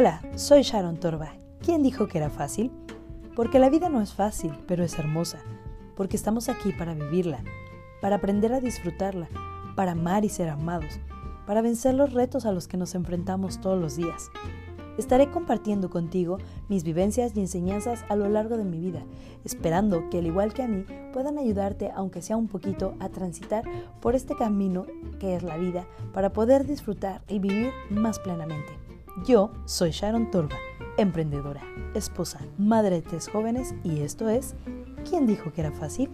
Hola, soy Sharon Torba. ¿Quién dijo que era fácil? Porque la vida no es fácil, pero es hermosa. Porque estamos aquí para vivirla, para aprender a disfrutarla, para amar y ser amados, para vencer los retos a los que nos enfrentamos todos los días. Estaré compartiendo contigo mis vivencias y enseñanzas a lo largo de mi vida, esperando que al igual que a mí puedan ayudarte, aunque sea un poquito, a transitar por este camino que es la vida para poder disfrutar y vivir más plenamente. Yo soy Sharon Torba, emprendedora, esposa, madre de tres jóvenes y esto es ¿Quién dijo que era fácil?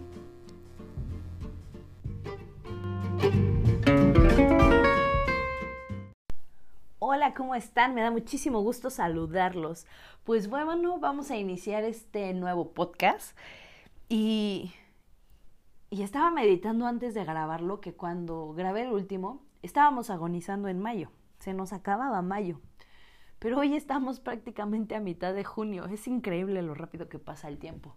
Hola, ¿cómo están? Me da muchísimo gusto saludarlos. Pues bueno, vamos a iniciar este nuevo podcast y, y estaba meditando antes de grabarlo que cuando grabé el último estábamos agonizando en mayo, se nos acababa mayo. Pero hoy estamos prácticamente a mitad de junio. Es increíble lo rápido que pasa el tiempo.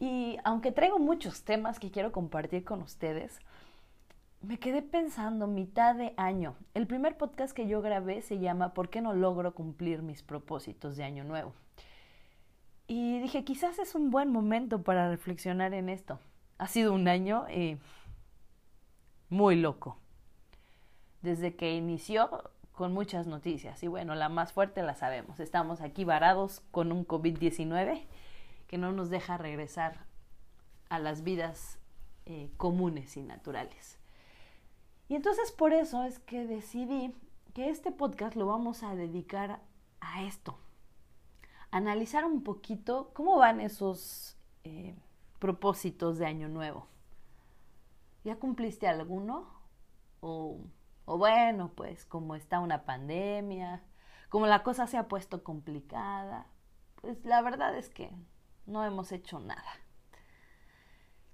Y aunque traigo muchos temas que quiero compartir con ustedes, me quedé pensando mitad de año. El primer podcast que yo grabé se llama ¿Por qué no logro cumplir mis propósitos de año nuevo? Y dije, quizás es un buen momento para reflexionar en esto. Ha sido un año eh, muy loco. Desde que inició con muchas noticias. Y bueno, la más fuerte la sabemos. Estamos aquí varados con un COVID-19 que no nos deja regresar a las vidas eh, comunes y naturales. Y entonces por eso es que decidí que este podcast lo vamos a dedicar a esto. Analizar un poquito cómo van esos eh, propósitos de año nuevo. ¿Ya cumpliste alguno? ¿O o bueno, pues como está una pandemia, como la cosa se ha puesto complicada, pues la verdad es que no hemos hecho nada.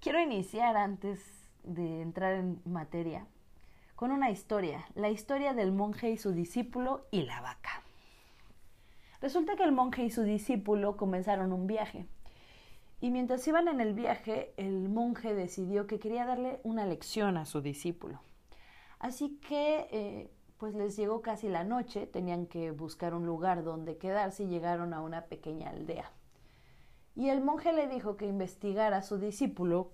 Quiero iniciar antes de entrar en materia con una historia, la historia del monje y su discípulo y la vaca. Resulta que el monje y su discípulo comenzaron un viaje. Y mientras iban en el viaje, el monje decidió que quería darle una lección a su discípulo. Así que eh, pues les llegó casi la noche, tenían que buscar un lugar donde quedarse y llegaron a una pequeña aldea. Y el monje le dijo que investigara a su discípulo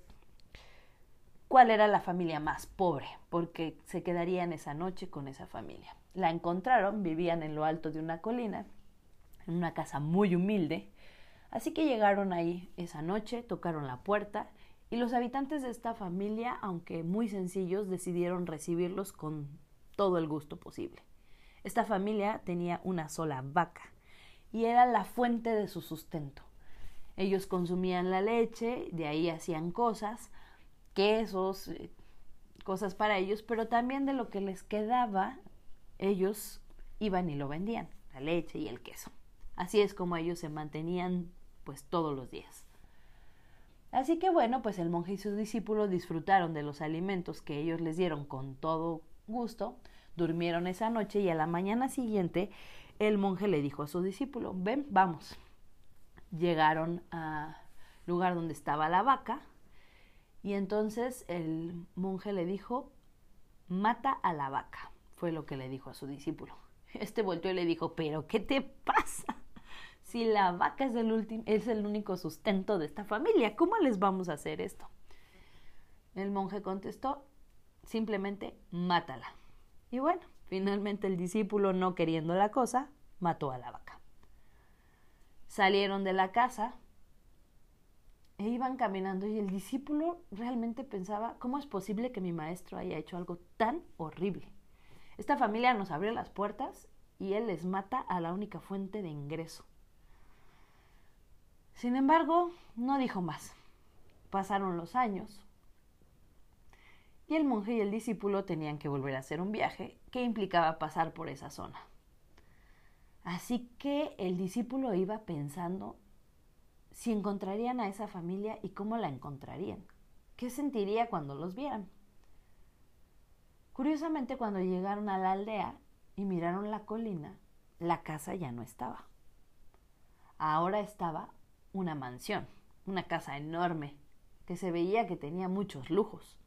cuál era la familia más pobre, porque se quedarían esa noche con esa familia. La encontraron, vivían en lo alto de una colina, en una casa muy humilde, así que llegaron ahí esa noche, tocaron la puerta y los habitantes de esta familia, aunque muy sencillos, decidieron recibirlos con todo el gusto posible. Esta familia tenía una sola vaca y era la fuente de su sustento. Ellos consumían la leche, de ahí hacían cosas, quesos, eh, cosas para ellos, pero también de lo que les quedaba, ellos iban y lo vendían, la leche y el queso. Así es como ellos se mantenían pues todos los días. Así que bueno, pues el monje y sus discípulos disfrutaron de los alimentos que ellos les dieron con todo gusto, durmieron esa noche y a la mañana siguiente el monje le dijo a su discípulo, ven, vamos. Llegaron al lugar donde estaba la vaca y entonces el monje le dijo, mata a la vaca, fue lo que le dijo a su discípulo. Este volteó y le dijo, pero ¿qué te pasa? Si la vaca es el, es el único sustento de esta familia? ¿Cómo les vamos a hacer esto? El monje contestó, simplemente mátala. Y bueno, finalmente el discípulo, no queriendo la cosa, mató a la vaca. Salieron de la casa e iban caminando y el discípulo realmente pensaba, ¿cómo es posible que mi maestro haya hecho algo tan horrible? Esta familia nos abrió las puertas y él les mata a la única fuente de ingreso. Sin embargo, no dijo más. Pasaron los años y el monje y el discípulo tenían que volver a hacer un viaje que implicaba pasar por esa zona. Así que el discípulo iba pensando si encontrarían a esa familia y cómo la encontrarían. ¿Qué sentiría cuando los vieran? Curiosamente, cuando llegaron a la aldea y miraron la colina, la casa ya no estaba. Ahora estaba una mansión, una casa enorme, que se veía que tenía muchos lujos.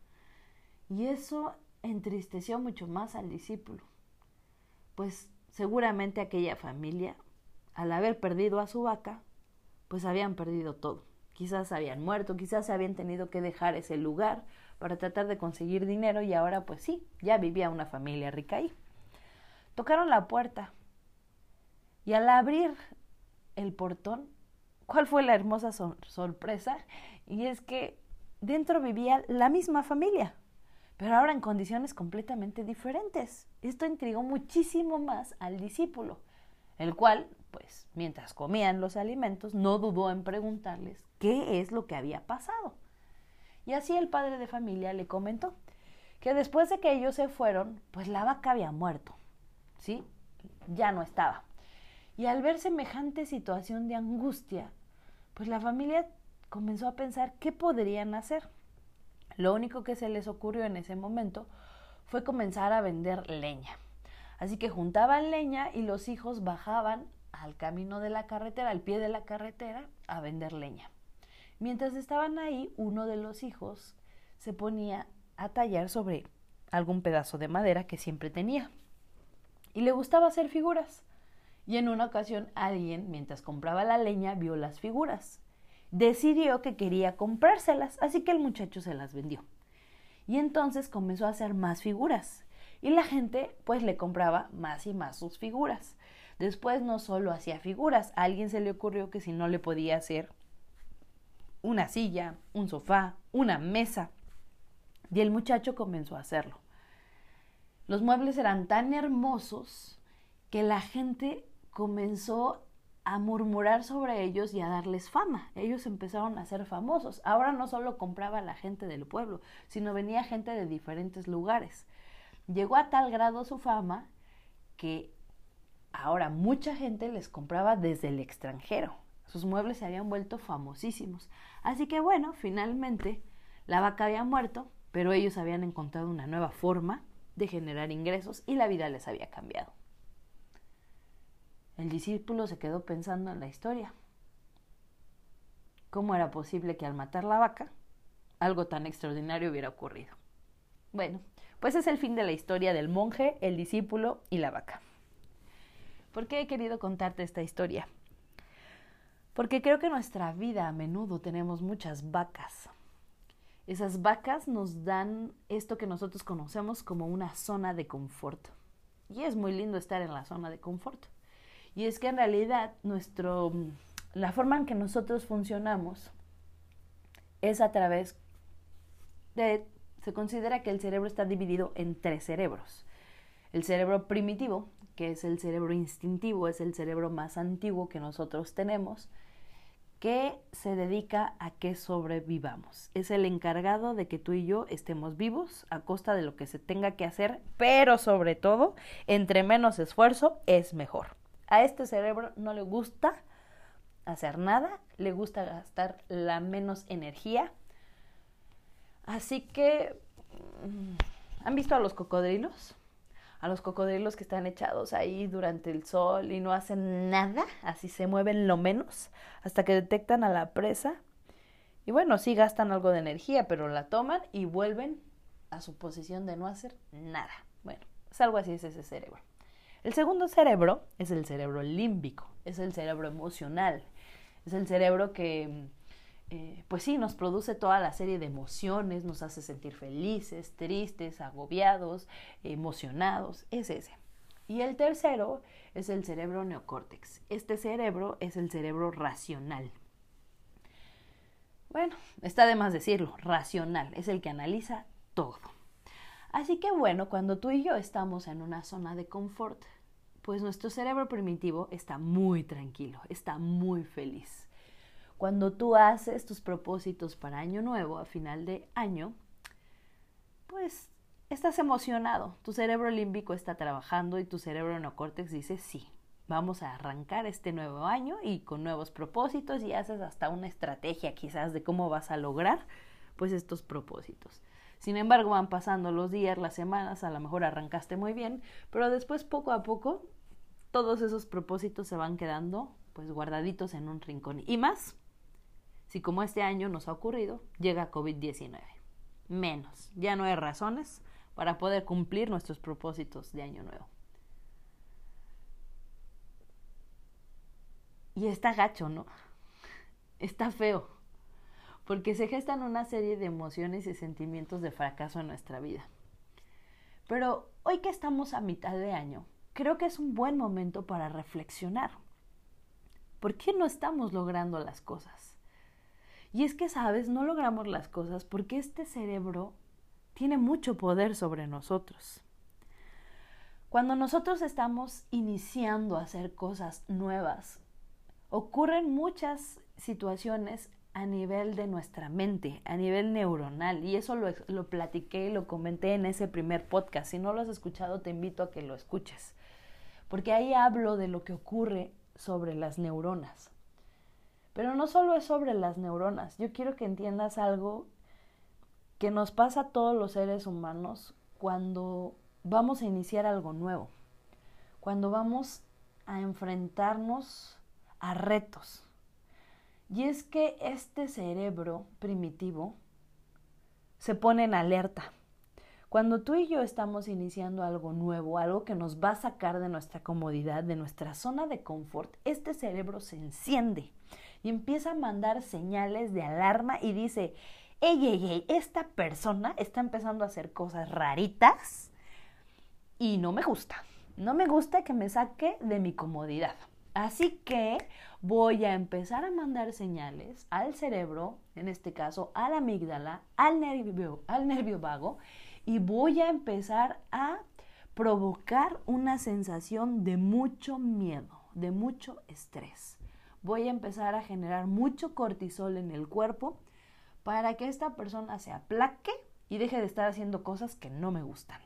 Y eso entristeció mucho más al discípulo, pues seguramente aquella familia al haber perdido a su vaca, pues habían perdido todo. Quizás habían muerto, quizás habían tenido que dejar ese lugar para tratar de conseguir dinero y ahora pues sí, ya vivía una familia rica ahí. Tocaron la puerta y al abrir el portón, ¿cuál fue la hermosa sorpresa? Y es que dentro vivía la misma familia, pero ahora en condiciones completamente diferentes. Esto intrigó muchísimo más al discípulo, el cual, pues, mientras comían los alimentos, no dudó en preguntarles qué es lo que había pasado. Y así el padre de familia le comentó que después de que ellos se fueron, pues la vaca había muerto, ¿sí? Ya no estaba. Y al ver semejante situación de angustia, pues la familia comenzó a pensar qué podrían hacer. Lo único que se les ocurrió en ese momento fue comenzar a vender leña. Así que juntaban leña y los hijos bajaban al camino de la carretera, al pie de la carretera, a vender leña. Mientras estaban ahí, uno de los hijos se ponía a tallar sobre algún pedazo de madera que siempre tenía. Y le gustaba hacer figuras. Y en una ocasión alguien, mientras compraba la leña, vio las figuras. Decidió que quería comprárselas, así que el muchacho se las vendió. Y entonces comenzó a hacer más figuras. Y la gente pues le compraba más y más sus figuras. Después no solo hacía figuras, a alguien se le ocurrió que si no le podía hacer una silla, un sofá, una mesa. Y el muchacho comenzó a hacerlo. Los muebles eran tan hermosos que la gente comenzó a murmurar sobre ellos y a darles fama. Ellos empezaron a ser famosos. Ahora no solo compraba la gente del pueblo, sino venía gente de diferentes lugares. Llegó a tal grado su fama que ahora mucha gente les compraba desde el extranjero. Sus muebles se habían vuelto famosísimos. Así que bueno, finalmente la vaca había muerto, pero ellos habían encontrado una nueva forma de generar ingresos y la vida les había cambiado. El discípulo se quedó pensando en la historia. ¿Cómo era posible que al matar la vaca algo tan extraordinario hubiera ocurrido? Bueno, pues es el fin de la historia del monje, el discípulo y la vaca. ¿Por qué he querido contarte esta historia? Porque creo que en nuestra vida a menudo tenemos muchas vacas. Esas vacas nos dan esto que nosotros conocemos como una zona de confort. Y es muy lindo estar en la zona de confort. Y es que en realidad nuestro, la forma en que nosotros funcionamos es a través de, se considera que el cerebro está dividido en tres cerebros. El cerebro primitivo, que es el cerebro instintivo, es el cerebro más antiguo que nosotros tenemos, que se dedica a que sobrevivamos. Es el encargado de que tú y yo estemos vivos a costa de lo que se tenga que hacer, pero sobre todo, entre menos esfuerzo es mejor. A este cerebro no le gusta hacer nada, le gusta gastar la menos energía. Así que, mm, ¿han visto a los cocodrilos? A los cocodrilos que están echados ahí durante el sol y no hacen nada, así se mueven lo menos, hasta que detectan a la presa. Y bueno, sí gastan algo de energía, pero la toman y vuelven a su posición de no hacer nada. Bueno, es algo así es ese cerebro. El segundo cerebro es el cerebro límbico, es el cerebro emocional, es el cerebro que, eh, pues sí, nos produce toda la serie de emociones, nos hace sentir felices, tristes, agobiados, emocionados, es ese. Y el tercero es el cerebro neocórtex. Este cerebro es el cerebro racional. Bueno, está de más decirlo, racional, es el que analiza todo. Así que bueno, cuando tú y yo estamos en una zona de confort, pues nuestro cerebro primitivo está muy tranquilo, está muy feliz. Cuando tú haces tus propósitos para año nuevo, a final de año, pues estás emocionado, tu cerebro límbico está trabajando y tu cerebro neocórtex dice sí, vamos a arrancar este nuevo año y con nuevos propósitos y haces hasta una estrategia quizás de cómo vas a lograr pues estos propósitos. Sin embargo, van pasando los días, las semanas, a lo mejor arrancaste muy bien, pero después poco a poco todos esos propósitos se van quedando pues guardaditos en un rincón. Y más, si como este año nos ha ocurrido, llega COVID-19. Menos, ya no hay razones para poder cumplir nuestros propósitos de año nuevo. Y está gacho, ¿no? Está feo. Porque se gestan una serie de emociones y sentimientos de fracaso en nuestra vida. Pero hoy que estamos a mitad de año, creo que es un buen momento para reflexionar. ¿Por qué no estamos logrando las cosas? Y es que, sabes, no logramos las cosas porque este cerebro tiene mucho poder sobre nosotros. Cuando nosotros estamos iniciando a hacer cosas nuevas, ocurren muchas situaciones a nivel de nuestra mente, a nivel neuronal, y eso lo, lo platiqué y lo comenté en ese primer podcast. Si no lo has escuchado, te invito a que lo escuches, porque ahí hablo de lo que ocurre sobre las neuronas. Pero no solo es sobre las neuronas, yo quiero que entiendas algo que nos pasa a todos los seres humanos cuando vamos a iniciar algo nuevo, cuando vamos a enfrentarnos a retos. Y es que este cerebro primitivo se pone en alerta. Cuando tú y yo estamos iniciando algo nuevo, algo que nos va a sacar de nuestra comodidad, de nuestra zona de confort, este cerebro se enciende y empieza a mandar señales de alarma y dice, ey, ey, ey, esta persona está empezando a hacer cosas raritas y no me gusta. No me gusta que me saque de mi comodidad. Así que voy a empezar a mandar señales al cerebro, en este caso a la amígdala, al nervio, al nervio vago, y voy a empezar a provocar una sensación de mucho miedo, de mucho estrés. Voy a empezar a generar mucho cortisol en el cuerpo para que esta persona se aplaque y deje de estar haciendo cosas que no me gustan.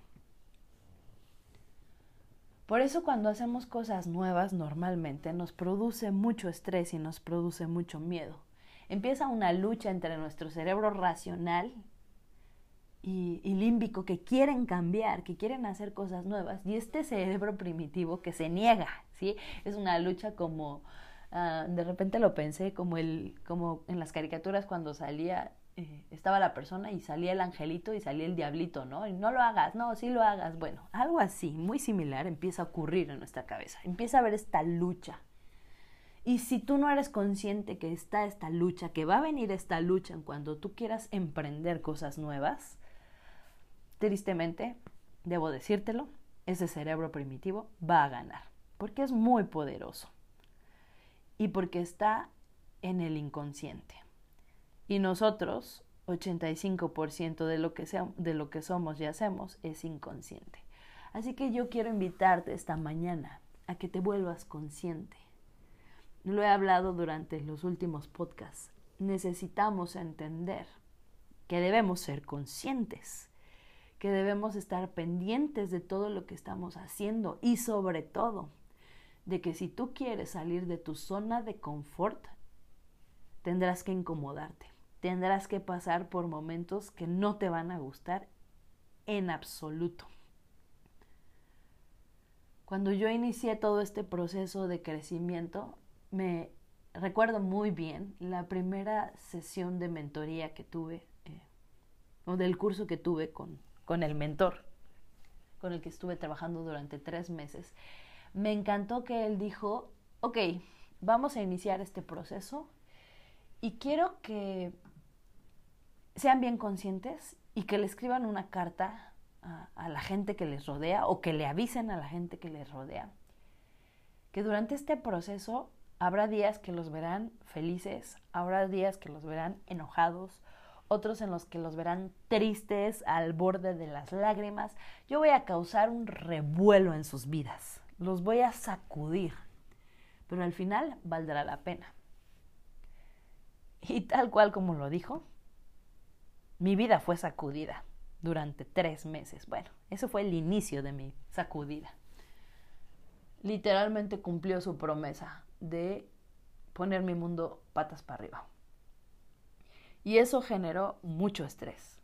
Por eso cuando hacemos cosas nuevas normalmente nos produce mucho estrés y nos produce mucho miedo. Empieza una lucha entre nuestro cerebro racional y, límbico que quieren cambiar, que quieren hacer cosas nuevas, y este cerebro primitivo que se niega, ¿sí? Es una lucha como, ah, de repente lo pensé, como, el, como en las caricaturas cuando salía, eh, estaba la persona y salía el angelito y salía el diablito, ¿no? Y no lo hagas, no, sí lo hagas. Bueno, algo así, muy similar, empieza a ocurrir en nuestra cabeza, empieza a haber esta lucha. Y si tú no eres consciente que está esta lucha, que va a venir esta lucha en cuando tú quieras emprender cosas nuevas, tristemente, debo decírtelo, ese cerebro primitivo va a ganar, porque es muy poderoso y porque está en el inconsciente. Y nosotros, 85% de lo, que de lo que somos y hacemos es inconsciente. Así que yo quiero invitarte esta mañana a que te vuelvas consciente. Lo he hablado durante los últimos podcasts. Necesitamos entender que debemos ser conscientes que debemos estar pendientes de todo lo que estamos haciendo y sobre todo de que si tú quieres salir de tu zona de confort, tendrás que incomodarte, tendrás que pasar por momentos que no te van a gustar en absoluto. Cuando yo inicié todo este proceso de crecimiento, me recuerdo muy bien la primera sesión de mentoría que tuve, eh, o del curso que tuve con, con el mentor con el que estuve trabajando durante tres meses, me encantó que él dijo, ok, vamos a iniciar este proceso y quiero que sean bien conscientes y que le escriban una carta a, la gente que les rodea o que le avisen a la gente que les rodea que durante este proceso habrá días que los verán felices, habrá días que los verán enojados, otros en los que los verán tristes al borde de las lágrimas. Yo voy a causar un revuelo en sus vidas, los voy a sacudir, pero al final valdrá la pena. Y tal cual como lo dijo, mi vida fue sacudida durante tres meses. Bueno, eso fue el inicio de mi sacudida. Literalmente cumplió su promesa de poner mi mundo patas para arriba. Y eso generó mucho estrés,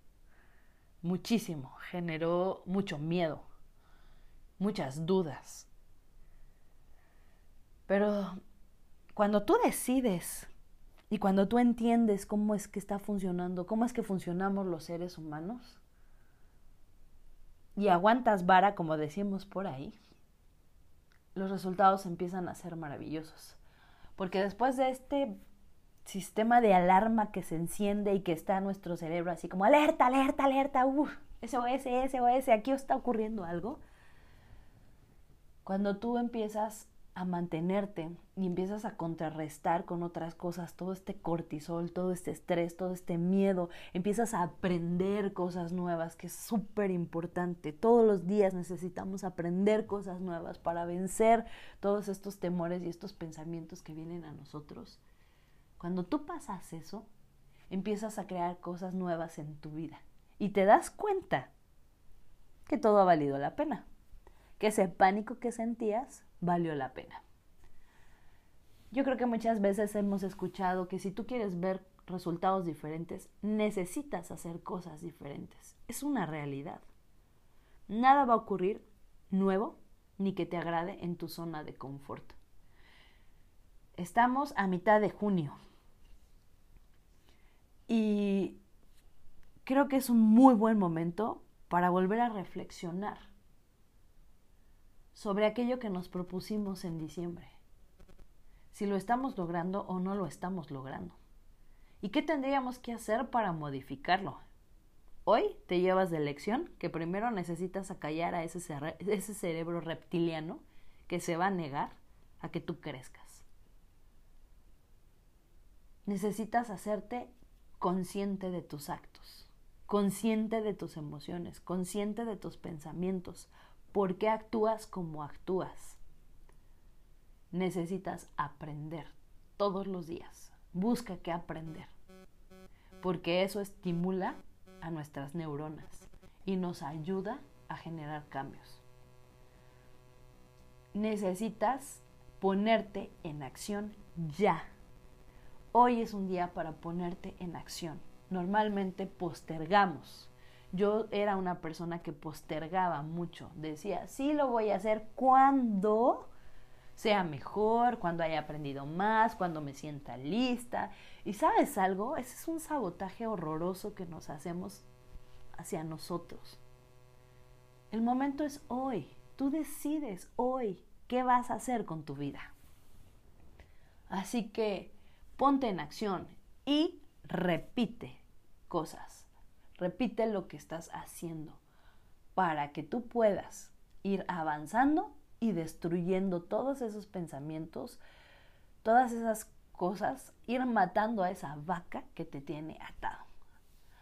muchísimo, generó mucho miedo, muchas dudas. Pero cuando tú decides y cuando tú entiendes cómo es que está funcionando, cómo es que funcionamos los seres humanos, y aguantas vara, como decimos por ahí, los resultados empiezan a ser maravillosos Porque después de este sistema de alarma que se enciende y que está en nuestro cerebro así como alerta, alerta, alerta, uff, SOS, SOS, aquí está ocurriendo algo. Cuando tú empiezas a mantenerte y empiezas a contrarrestar con otras cosas todo este cortisol, todo este estrés, todo este miedo, empiezas a aprender cosas nuevas, que es súper importante. Todos los días necesitamos aprender cosas nuevas para vencer todos estos temores y estos pensamientos que vienen a nosotros. Cuando tú pasas eso, empiezas a crear cosas nuevas en tu vida y te das cuenta que todo ha valido la pena, que ese pánico que sentías valió la pena. Yo creo que muchas veces hemos escuchado que si tú quieres ver resultados diferentes, necesitas hacer cosas diferentes. Es una realidad. Nada va a ocurrir nuevo ni que te agrade en tu zona de confort. Estamos a mitad de junio. Y creo que es un muy buen momento para volver a reflexionar sobre aquello que nos propusimos en diciembre. Si lo estamos logrando o no lo estamos logrando. ¿Y qué tendríamos que hacer para modificarlo? Hoy te llevas de lección que primero necesitas acallar a ese, cerebro reptiliano que se va a negar a que tú crezcas. Necesitas hacerte consciente de tus actos, consciente de tus emociones, consciente de tus pensamientos, por qué actúas como actúas. Necesitas aprender todos los días. Busca qué aprender, porque eso estimula a nuestras neuronas y nos ayuda a generar cambios. Necesitas ponerte en acción ya. Hoy es un día para ponerte en acción. Normalmente postergamos. Yo era una persona que postergaba mucho. Decía, sí lo voy a hacer cuando sea mejor, cuando haya aprendido más, cuando me sienta lista. Y sabes algo, ese es un sabotaje horroroso que nos hacemos hacia nosotros. El momento es hoy. Tú decides hoy qué vas a hacer con tu vida. Así que ponte en acción y repite cosas. Repite lo que estás haciendo para que tú puedas ir avanzando y destruyendo todos esos pensamientos, todas esas cosas, ir matando a esa vaca que te tiene atado.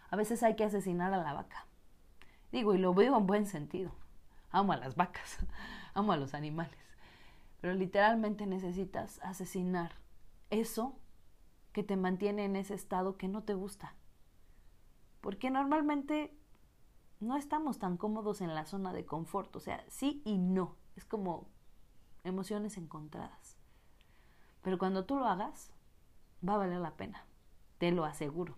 A veces hay que asesinar a la vaca. Digo, y lo veo en buen sentido. Amo a las vacas, amo a los animales. Pero literalmente necesitas asesinar eso que te mantiene en ese estado que no te gusta. Porque normalmente no estamos tan cómodos en la zona de confort, o sea, sí y no, es como emociones encontradas. Pero cuando tú lo hagas, va a valer la pena, te lo aseguro.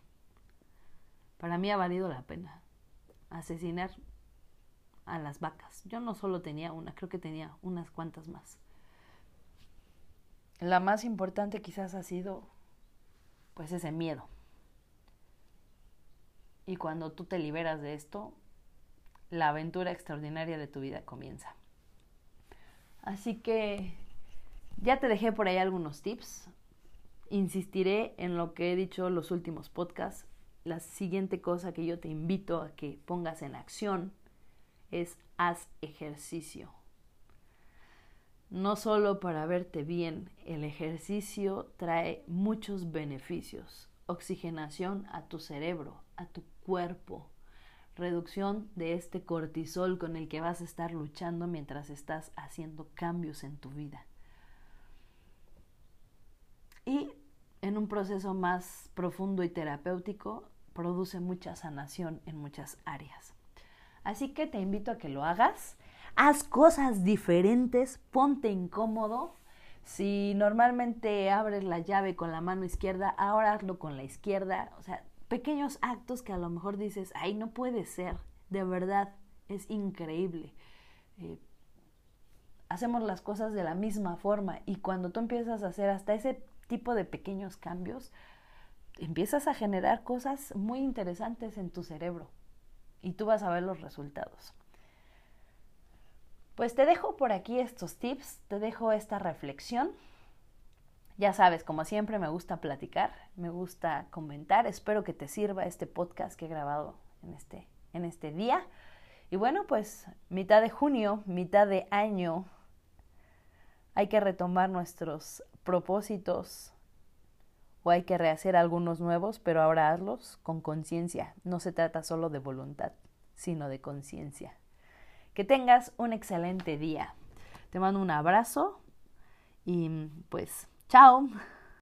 Para mí ha valido la pena asesinar a las vacas. Yo no solo tenía una, creo que tenía unas cuantas más. La más importante quizás ha sido pues ese miedo. Y cuando tú te liberas de esto, la aventura extraordinaria de tu vida comienza. Así que ya te dejé por ahí algunos tips. Insistiré en lo que he dicho en los últimos podcasts. La siguiente cosa que yo te invito a que pongas en acción es haz ejercicio no solo para verte bien, el ejercicio trae muchos beneficios. Oxigenación a tu cerebro, a tu cuerpo, reducción de este cortisol con el que vas a estar luchando mientras estás haciendo cambios en tu vida. Y en un proceso más profundo y terapéutico, produce mucha sanación en muchas áreas. Así que te invito a que lo hagas haz cosas diferentes, ponte incómodo. Si normalmente abres la llave con la mano izquierda, ahora hazlo con la izquierda. O sea, pequeños actos que a lo mejor dices, ay, no puede ser. De verdad, es increíble. Eh, hacemos las cosas de la misma forma y cuando tú empiezas a hacer hasta ese tipo de pequeños cambios, empiezas a generar cosas muy interesantes en tu cerebro y tú vas a ver los resultados. Pues te dejo por aquí estos tips, te dejo esta reflexión. Ya sabes, como siempre me gusta platicar, me gusta comentar. Espero que te sirva este podcast que he grabado en este, en este día. Y bueno, pues mitad de junio, mitad de año, hay que retomar nuestros propósitos o hay que rehacer algunos nuevos, pero ahora hazlos con conciencia. No se trata solo de voluntad, sino de conciencia. Que tengas un excelente día. Te mando un abrazo y pues chao.